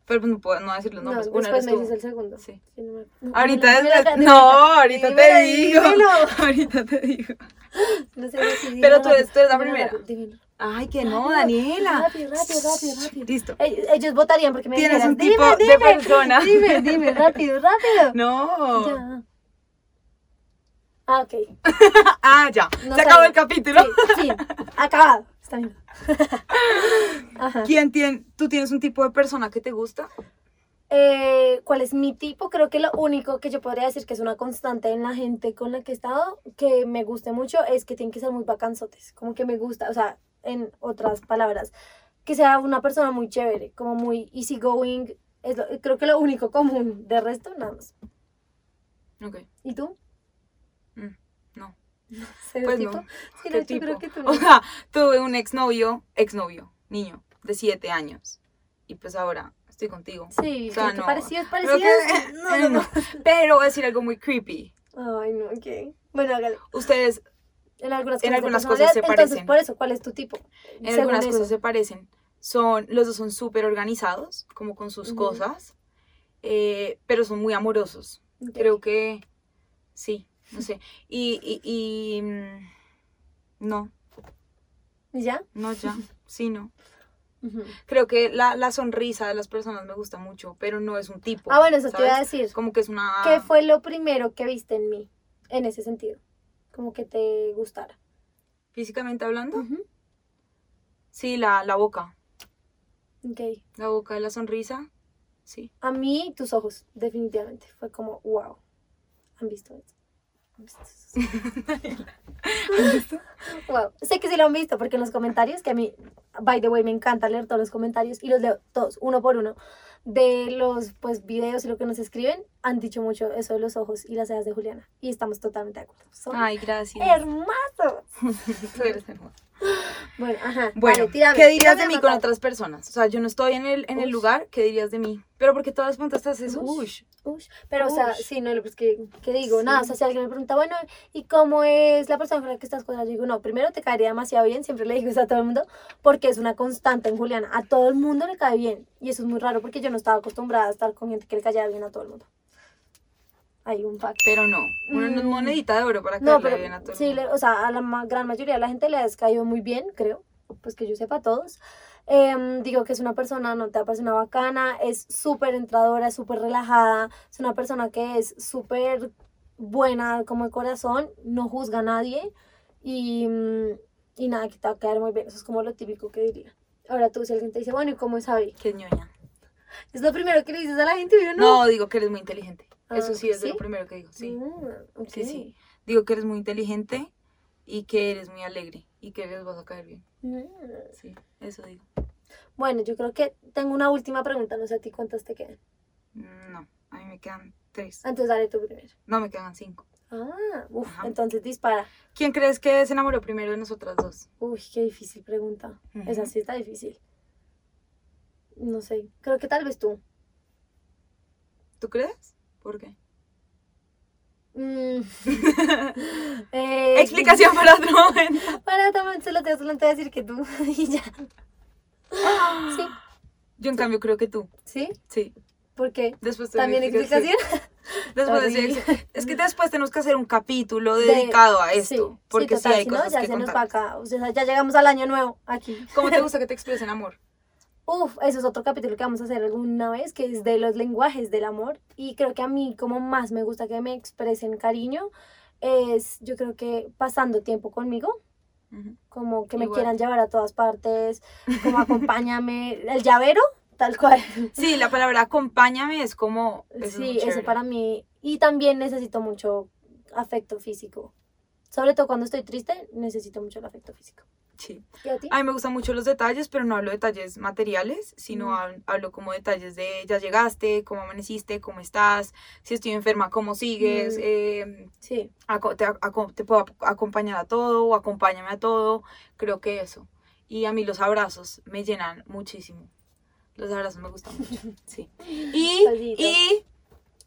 Speaker 1: Pero pues no puedo no decir los
Speaker 2: no,
Speaker 1: nombres. Una
Speaker 2: después me dices el segundo.
Speaker 1: Sí.
Speaker 2: Sí, no me- no,
Speaker 1: Ahorita es-
Speaker 2: dímelo,
Speaker 1: No,
Speaker 2: dímelo.
Speaker 1: ahorita te digo.
Speaker 2: Dímelo.
Speaker 1: Ahorita te digo.
Speaker 2: No sé si
Speaker 1: Pero tú eres- tú eres la primera.
Speaker 2: dímelo.
Speaker 1: Ay, que no, Daniela.
Speaker 2: Rápido, rápido, rápido, rápido.
Speaker 1: Listo.
Speaker 2: Ell- Ellos votarían porque me
Speaker 1: Tienes
Speaker 2: dijeran,
Speaker 1: un tipo
Speaker 2: dime,
Speaker 1: de
Speaker 2: dime,
Speaker 1: persona.
Speaker 2: Dime, dime, rápido, rápido.
Speaker 1: No.
Speaker 2: Ya. Ah, ok.
Speaker 1: Ah, ya.
Speaker 2: No
Speaker 1: Se acabó el capítulo.
Speaker 2: Sí, sí, acabado. Está bien. Ajá.
Speaker 1: ¿Quién tiene, tú tienes un tipo de persona que te gusta?
Speaker 2: Eh, ¿Cuál es mi tipo? Creo que lo único que yo podría decir que es una constante en la gente con la que he estado, que me guste mucho, es que tienen que ser muy bacanzotes. Como que me gusta, o sea, en otras palabras, que sea una persona muy chévere, como muy easygoing. Es lo- creo que lo único común. De resto, nada más.
Speaker 1: Ok.
Speaker 2: ¿Y tú?
Speaker 1: Mm, no.
Speaker 2: ¿Cero
Speaker 1: Pues
Speaker 2: tipo?
Speaker 1: no.
Speaker 2: Sí,
Speaker 1: ¿Qué
Speaker 2: no, yo
Speaker 1: tipo?
Speaker 2: creo que no.
Speaker 1: O sea, tuve un exnovio, exnovio, niño, de siete años. Y pues ahora estoy contigo.
Speaker 2: Sí,
Speaker 1: O sea, no.
Speaker 2: parecido es parecido.
Speaker 1: que-
Speaker 2: No, no, no.
Speaker 1: Pero voy a decir algo muy creepy.
Speaker 2: Ay, no, ok. Bueno, hágale.
Speaker 1: Ustedes
Speaker 2: En algunas cosas,
Speaker 1: algunas se
Speaker 2: Entonces,
Speaker 1: parecen.
Speaker 2: por eso, ¿cuál es tu tipo?
Speaker 1: en
Speaker 2: Según
Speaker 1: algunas
Speaker 2: eso.
Speaker 1: cosas se parecen. Son, los dos son súper organizados, como con sus cosas, eh, pero son muy amorosos. Creo que sí, no sé. Y, y, y, mm, no,
Speaker 2: ¿Y ¿Ya?
Speaker 1: no ya, sí, no. Creo que la, la sonrisa de las personas me gusta mucho, pero no es un tipo.
Speaker 2: Ah, bueno, eso te iba a decir.
Speaker 1: Como que es una...
Speaker 2: ¿Qué fue lo primero que viste en mí? En ese sentido. Como que te gustara.
Speaker 1: Físicamente hablando, sí, la, la boca.
Speaker 2: Ok.
Speaker 1: La boca la sonrisa, sí.
Speaker 2: A mí, tus ojos, definitivamente. Fue como, wow. ¿Han visto eso? ¿Han visto eso? Wow. Sé que sí lo han visto porque en los comentarios, que a mí, by the way, me encanta leer todos los comentarios y los leo todos, uno por uno, de los pues videos y lo que nos escriben, han dicho mucho eso de los ojos y las cejas de Juliana. Y estamos totalmente de acuerdo. Son
Speaker 1: Ay, gracias.
Speaker 2: hermosos.
Speaker 1: Tú eres hermosa.
Speaker 2: Bueno, ajá.
Speaker 1: Bueno,
Speaker 2: vale, tírame,
Speaker 1: ¿qué dirías de mí con otras personas? O sea, yo no estoy en el, en el
Speaker 2: Ush.
Speaker 1: lugar, ¿qué dirías de mí? Pero porque todas las preguntas es
Speaker 2: Ush.
Speaker 1: ush.
Speaker 2: Ush, Pero, o sea, sí, no, pues que, que digo,
Speaker 1: Sí.
Speaker 2: nada, o sea, si alguien me pregunta, bueno, ¿y cómo es la persona con la que estás con? Yo digo, no, primero te caería demasiado bien, siempre le digo eso a todo el mundo, porque es una constante en Juliana, a todo el mundo le cae bien, y eso es muy raro, porque yo no estaba acostumbrada a estar con gente que le cayera bien a todo el mundo. Hay un fact.
Speaker 1: Pero no, no es
Speaker 2: Mm.
Speaker 1: monedita de oro para
Speaker 2: No,
Speaker 1: caerle
Speaker 2: pero
Speaker 1: bien a todo el
Speaker 2: sí, le- o sea, a la ma- gran mayoría de la gente le has caído muy bien, creo, pues que yo sepa a todos. Em, digo que es una persona, no te parece una bacana, es súper entradora, es súper relajada, es una persona que es súper buena como de corazón, no juzga a nadie y, mm, y nada, que te va a quedar muy bien, eso es como lo típico que diría. Ahora tú, si alguien te dice, bueno, ¿y cómo es Javi?
Speaker 1: Qué ñoña.
Speaker 2: Es lo primero que le dices a la gente, yo no.
Speaker 1: No, digo que eres muy inteligente. Eso
Speaker 2: Ah,
Speaker 1: sí es
Speaker 2: ¿sí?
Speaker 1: lo primero que digo, sí.
Speaker 2: Mm.
Speaker 1: Sí, sí. Digo que eres muy inteligente y que eres muy alegre y que les vas a caer bien.
Speaker 2: Mm.
Speaker 1: Sí, eso digo.
Speaker 2: Bueno, yo creo que tengo una última pregunta, no sé a ti cuántas te quedan.
Speaker 1: No, a mí me quedan tres.
Speaker 2: Entonces dale tú primero.
Speaker 1: No, me quedan cinco.
Speaker 2: Ah, uff,
Speaker 1: Ajá.
Speaker 2: entonces dispara.
Speaker 1: ¿Quién crees que se enamoró primero de nosotras dos?
Speaker 2: Uy, qué difícil pregunta.
Speaker 1: Ujú.
Speaker 2: Esa sí está difícil. No sé, creo que tal vez tú.
Speaker 1: ¿Tú crees? ¿Por qué?
Speaker 2: Mm. Eh,
Speaker 1: Explicación para otro momento.
Speaker 2: Para solo te, solo te voy a decir que tú. y ya. Sí,
Speaker 1: Yo en cambio creo que tú.
Speaker 2: sí.
Speaker 1: Sí.
Speaker 2: ¿Por qué?
Speaker 1: Después
Speaker 2: ¿También explicación?
Speaker 1: Después de ese- es que después tenemos que hacer un capítulo
Speaker 2: De-
Speaker 1: dedicado a esto.
Speaker 2: Sí,
Speaker 1: porque sí,
Speaker 2: total,
Speaker 1: hay
Speaker 2: si no,
Speaker 1: cosas
Speaker 2: ya
Speaker 1: que
Speaker 2: se nos va acá. O sea, ya llegamos al año nuevo aquí.
Speaker 1: ¿Cómo te gusta que te expresen amor?
Speaker 2: Uf, eso es otro capítulo que vamos a hacer alguna vez, que es de los lenguajes del amor. Y creo que a mí como más me gusta que me expresen cariño es, yo creo que pasando tiempo conmigo, como que me
Speaker 1: Igual.
Speaker 2: quieran llevar a todas partes, como acompáñame, el llavero, tal cual.
Speaker 1: Sí, la palabra acompáñame es como. eso es
Speaker 2: sí, eso
Speaker 1: chévere.
Speaker 2: para mí. Y también necesito mucho afecto físico. Sobre todo cuando estoy triste, necesito mucho el afecto físico.
Speaker 1: Sí.
Speaker 2: ¿Y a ti?
Speaker 1: A mí me gustan mucho los detalles, pero no hablo de detalles materiales, sino
Speaker 2: Mm.
Speaker 1: hab- hablo como detalles de ya llegaste, cómo amaneciste, cómo estás, si estoy enferma, cómo sigues,
Speaker 2: Mm.
Speaker 1: eh,
Speaker 2: Sí,
Speaker 1: te, te puedo ac- acompañar a todo o acompáñame a todo, creo que eso. Y a mí los abrazos me llenan muchísimo. Los abrazos me gustan mucho, sí. Y, y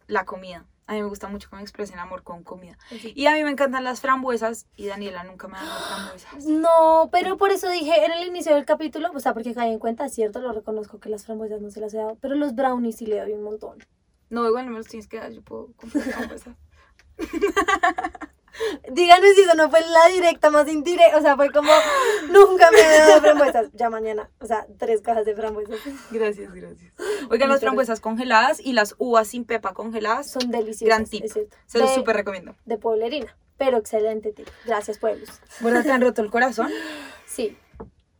Speaker 1: la comida. A mí me gusta mucho me expresen amor con comida.
Speaker 2: sí.
Speaker 1: Y a mí me encantan las frambuesas y Daniela nunca me ha dado frambuesas.
Speaker 2: No, pero por eso dije en el inicio del capítulo, o sea, porque caí en cuenta, es cierto, lo reconozco que las frambuesas no se las he dado, pero los brownies sí le doy un montón.
Speaker 1: No, igual no me los tienes que dar, yo puedo comprar frambuesas.
Speaker 2: Díganme si eso no fue la directa más indirecta, o sea, fue como, nunca me he dado frambuesas, ya mañana, o sea, tres cajas de frambuesas.
Speaker 1: Gracias, gracias. Oigan, las frambuesas congeladas y las uvas sin pepa congeladas,
Speaker 2: Son deliciosas,
Speaker 1: Gran tip.
Speaker 2: es cierto.
Speaker 1: se los súper recomiendo.
Speaker 2: De pueblerina, pero excelente tip. Gracias, pueblos.
Speaker 1: ¿Verdad te han roto el corazón?
Speaker 2: Sí,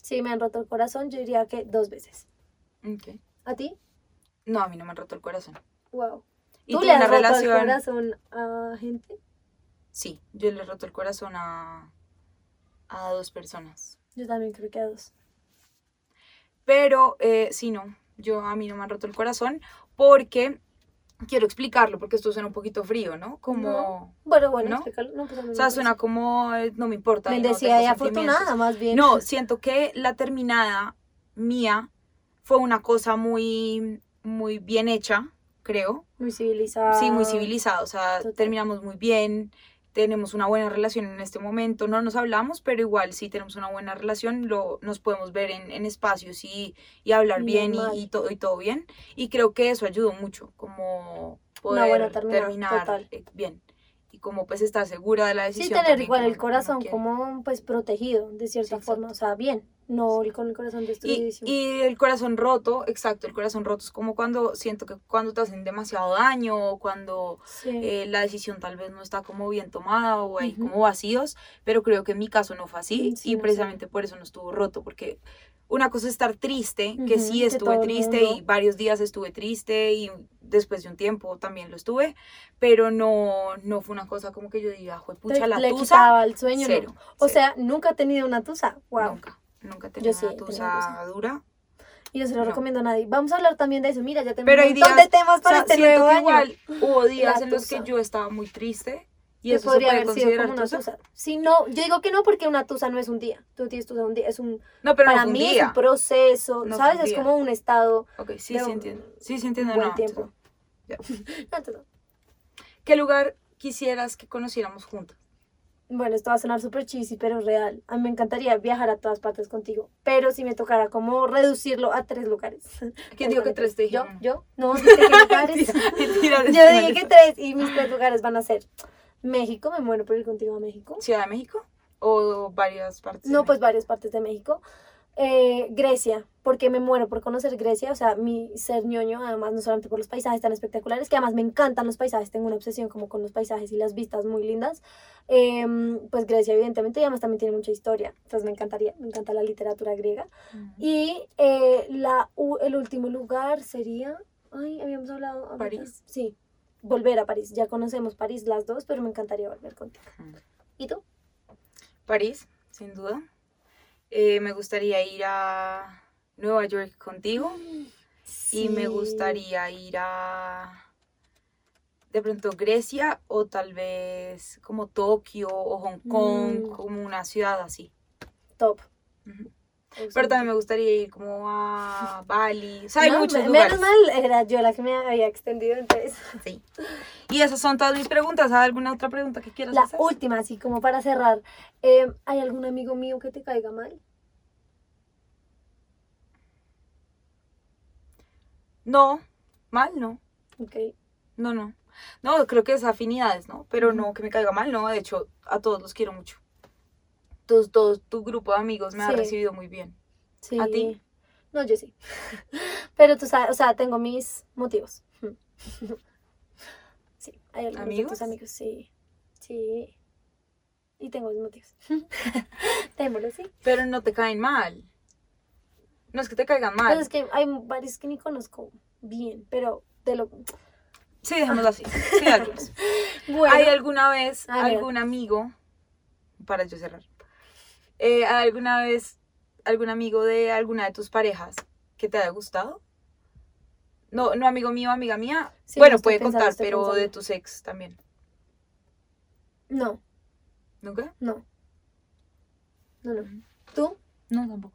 Speaker 2: sí, me han roto el corazón, yo diría que dos veces.
Speaker 1: Ok.
Speaker 2: ¿A ti?
Speaker 1: No, a mí no me han roto el corazón.
Speaker 2: Wow.
Speaker 1: ¿Y
Speaker 2: ¿Tú le has roto
Speaker 1: relación?
Speaker 2: el corazón a gente?
Speaker 1: Sí, yo le he roto el corazón a, a dos personas.
Speaker 2: Yo también creo que a dos.
Speaker 1: Pero eh, sí, no, yo a mí no me han roto el corazón porque quiero explicarlo porque esto suena un poquito frío, ¿no? Como,
Speaker 2: No. Bueno, bueno,
Speaker 1: ¿No?
Speaker 2: explícalo. No, pues
Speaker 1: o
Speaker 2: me
Speaker 1: sea,
Speaker 2: parece.
Speaker 1: suena como eh, no me importa. no tengo
Speaker 2: y
Speaker 1: sentimientos.
Speaker 2: afortunada, más bien.
Speaker 1: No, siento que la terminada mía fue una cosa muy, muy bien hecha, creo.
Speaker 2: Muy civilizada.
Speaker 1: Sí, muy civilizada. O sea,
Speaker 2: Total.
Speaker 1: terminamos muy bien, tenemos una buena relación en este momento. No nos hablamos, pero igual sí tenemos una buena relación. Lo, nos podemos ver en, en espacios y, y hablar bien y,
Speaker 2: Normal.
Speaker 1: y todo, y todo bien. Y creo que eso ayudó mucho, como poder terminar
Speaker 2: total.
Speaker 1: eh, bien. Y como pues estar segura de la
Speaker 2: Sí,
Speaker 1: decisión.
Speaker 2: tener
Speaker 1: también
Speaker 2: igual el corazón
Speaker 1: quiere.
Speaker 2: como pues protegido de cierta
Speaker 1: Sí,
Speaker 2: forma, o sea, bien, no el- con el corazón
Speaker 1: Y,
Speaker 2: destruidísimo.
Speaker 1: y el corazón roto, exacto, el corazón roto es como cuando siento que cuando te hacen demasiado daño o cuando
Speaker 2: Sí.
Speaker 1: eh, la decisión tal vez no está como bien tomada o hay
Speaker 2: Ujú.
Speaker 1: como vacíos, pero creo que en mi caso no fue así
Speaker 2: sí,
Speaker 1: y
Speaker 2: no sé.
Speaker 1: precisamente por eso no estuvo roto, porque una cosa es estar triste, que
Speaker 2: Ujú,
Speaker 1: sí
Speaker 2: que
Speaker 1: estuve triste y varios días estuve triste y después de un tiempo también lo estuve, pero no, no fue una cosa como que yo diga, juepucha,
Speaker 2: Te-
Speaker 1: la
Speaker 2: le
Speaker 1: tusa,
Speaker 2: quitaba el sueño,
Speaker 1: cero,
Speaker 2: no. O
Speaker 1: cero.
Speaker 2: sea, nunca he tenido una tusa. Wow.
Speaker 1: nunca, nunca he tenido
Speaker 2: sí
Speaker 1: tusa dura.
Speaker 2: Y no se lo
Speaker 1: No.
Speaker 2: recomiendo a nadie. Vamos a hablar también de eso. Mira, ya tenemos
Speaker 1: Pero
Speaker 2: un
Speaker 1: hay
Speaker 2: montón
Speaker 1: días-
Speaker 2: de temas
Speaker 1: O
Speaker 2: para
Speaker 1: sea,
Speaker 2: este nuevo año.
Speaker 1: igual hubo días en los que yo estaba muy triste y eso se
Speaker 2: podría
Speaker 1: puede
Speaker 2: haber sido como una
Speaker 1: tusa.
Speaker 2: tusa. Si no, yo digo que no porque una tusa no es un día. Tú tienes tusa un día, es un
Speaker 1: No, pero
Speaker 2: para
Speaker 1: no fue un
Speaker 2: mí es
Speaker 1: día.
Speaker 2: un proceso,
Speaker 1: No
Speaker 2: ¿sabes?
Speaker 1: un
Speaker 2: Es
Speaker 1: día.
Speaker 2: como un estado
Speaker 1: Ok, sí,
Speaker 2: de
Speaker 1: sí
Speaker 2: un-
Speaker 1: entiendo. Sí, sí entiendo.
Speaker 2: un buen
Speaker 1: no,
Speaker 2: tiempo. No.
Speaker 1: ¿Qué lugar quisieras que conociéramos juntos?
Speaker 2: Bueno, esto va a sonar súper cheesy, pero real. A mí me encantaría viajar a todas partes contigo. Pero si me tocara como reducirlo a tres lugares.
Speaker 1: ¿Quién dijo que tres te dije
Speaker 2: ¿Yo? ¿Yo? No, dije que lugares. Yo dije que tres y mis tres lugares van a ser México, me muero por ir contigo a México.
Speaker 1: ¿Ciudad de México? ¿O varias partes?
Speaker 2: No, pues varias partes de México. Eh, Grecia, porque me muero por conocer Grecia, o sea, mi ser ñoño, además no solamente por los paisajes tan espectaculares, que además me encantan los paisajes, tengo una obsesión como con los paisajes y las vistas muy lindas, Em, pues Grecia evidentemente y además también tiene mucha historia, entonces me encantaría, me encanta la literatura griega. Y eh, la, el último lugar sería, ay, habíamos hablado ahorita.
Speaker 1: París.
Speaker 2: Sí, volver a París, ya conocemos París las dos, pero me encantaría volver contigo.
Speaker 1: Ujú.
Speaker 2: ¿Y tú?
Speaker 1: París, sin duda. Eh, me gustaría ir a Nueva York contigo. Y me gustaría ir a de pronto Grecia o tal vez como Tokio o Hong Kong,
Speaker 2: Mm.
Speaker 1: como una ciudad así.
Speaker 2: Top.
Speaker 1: Pero también me gustaría ir como a Bali. O sea, hay
Speaker 2: No,
Speaker 1: muchos
Speaker 2: me-
Speaker 1: lugares.
Speaker 2: Menos mal era yo la que me había extendido, entonces.
Speaker 1: Sí. Y esas son todas mis preguntas. ¿Hay alguna otra pregunta que quieras
Speaker 2: La
Speaker 1: hacer?
Speaker 2: última, así como para cerrar. eh, ¿Hay algún amigo mío que te caiga mal?
Speaker 1: No, mal no.
Speaker 2: Ok.
Speaker 1: No, no. No, creo que es afinidades, ¿no? Pero no que me caiga mal, no. De hecho, a todos los quiero mucho. Todos, todo tu grupo de amigos me ha recibido muy bien.
Speaker 2: Sí.
Speaker 1: ¿A ti?
Speaker 2: No, yo sí. Pero tú sabes, o sea, tengo mis motivos. Sí, hay algunos de
Speaker 1: ¿Amigos?
Speaker 2: tus amigos, sí. Sí. Y tengo mis motivos. Démoslo, sí.
Speaker 1: Pero no te caen mal. No es que te caigan mal.
Speaker 2: Pero es que hay varios que ni conozco bien, pero de lo...
Speaker 1: Sí, dejémoslo así. Sí, algunos.
Speaker 2: Bueno,
Speaker 1: ¿Hay alguna vez algún amigo, para yo cerrar, eh, alguna vez algún amigo de alguna de tus parejas que te haya gustado? No, no amigo mío, amiga mía.
Speaker 2: Sí,
Speaker 1: bueno, puede
Speaker 2: pensando,
Speaker 1: contar, pero de tus ex también.
Speaker 2: no,
Speaker 1: ¿Nunca?
Speaker 2: no. No, no. ¿Tú?
Speaker 1: No, tampoco.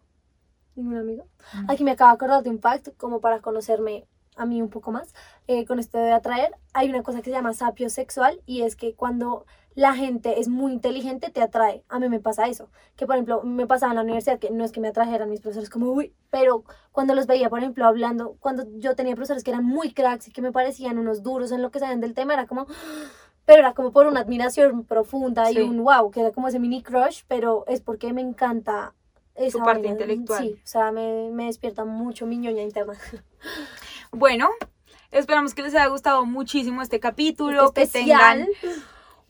Speaker 2: ¿Ningún amigo?
Speaker 1: No.
Speaker 2: Aquí me acabo de acordar de un fact, como para conocerme a mí un poco más, eh, con esto de atraer. Hay una cosa que se llama sapio sexual y es que cuando la gente es muy inteligente te atrae. A mí me pasa eso. Que por ejemplo, me pasaba en la universidad que no es que me atrajeran mis profesores como, uy, pero cuando los veía, por ejemplo, hablando, cuando yo tenía profesores que eran muy cracks y que me parecían unos duros en lo que sabían del tema, era como, pero era como por una admiración profunda
Speaker 1: Sí.
Speaker 2: y un wow, que era como ese mini crush, pero es porque me encanta esa
Speaker 1: Tu parte
Speaker 2: vaina.
Speaker 1: intelectual.
Speaker 2: Sí, o sea, me, me despierta mucho mi ñoña interna.
Speaker 1: Bueno, esperamos que les haya gustado muchísimo este capítulo,
Speaker 2: Este
Speaker 1: que tengan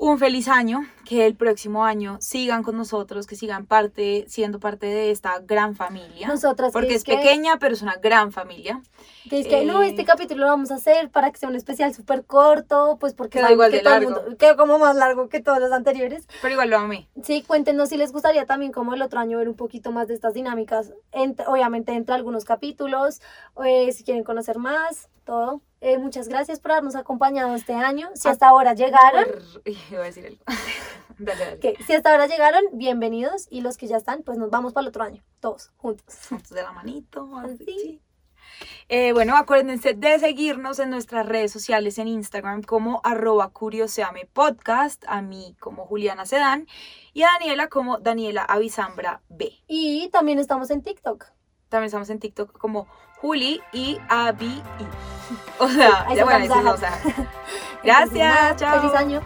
Speaker 1: un feliz año, que el próximo año sigan con nosotros, que sigan parte, siendo parte de esta gran familia.
Speaker 2: Nosotras, que
Speaker 1: porque es
Speaker 2: que-
Speaker 1: pequeña, pero es una gran familia.
Speaker 2: Que es que, no,
Speaker 1: Eh,
Speaker 2: este capítulo lo vamos a hacer para que sea un especial súper corto, pues porque
Speaker 1: Queda igual
Speaker 2: que
Speaker 1: de
Speaker 2: todo el
Speaker 1: largo.
Speaker 2: mundo quedó como más largo que todos los anteriores.
Speaker 1: Pero igual lo amé.
Speaker 2: Sí, cuéntenos si les gustaría también como el otro año ver un poquito más de estas dinámicas, ent- obviamente entre algunos capítulos, eh, si quieren conocer más, todo. Eh, muchas gracias por habernos acompañado este año. Si
Speaker 1: Ah,
Speaker 2: hasta ahora llegaron,
Speaker 1: Iba a decir algo. dale, dale.
Speaker 2: que si hasta ahora llegaron, bienvenidos y los que ya están, pues nos vamos para el otro año, todos juntos.
Speaker 1: Juntos de la manito. así,
Speaker 2: Sí.
Speaker 1: sí. Eh, bueno, acuérdense de seguirnos en nuestras redes sociales en Instagram como arroba curioseame podcast, a mí como Juliana Sedán y a Daniela como Daniela Avisambra B.
Speaker 2: Y también estamos en TikTok.
Speaker 1: También estamos en TikTok como Juli y Avi. O sea, ya bueno, es, o sea. Gracias, chao.
Speaker 2: Feliz año.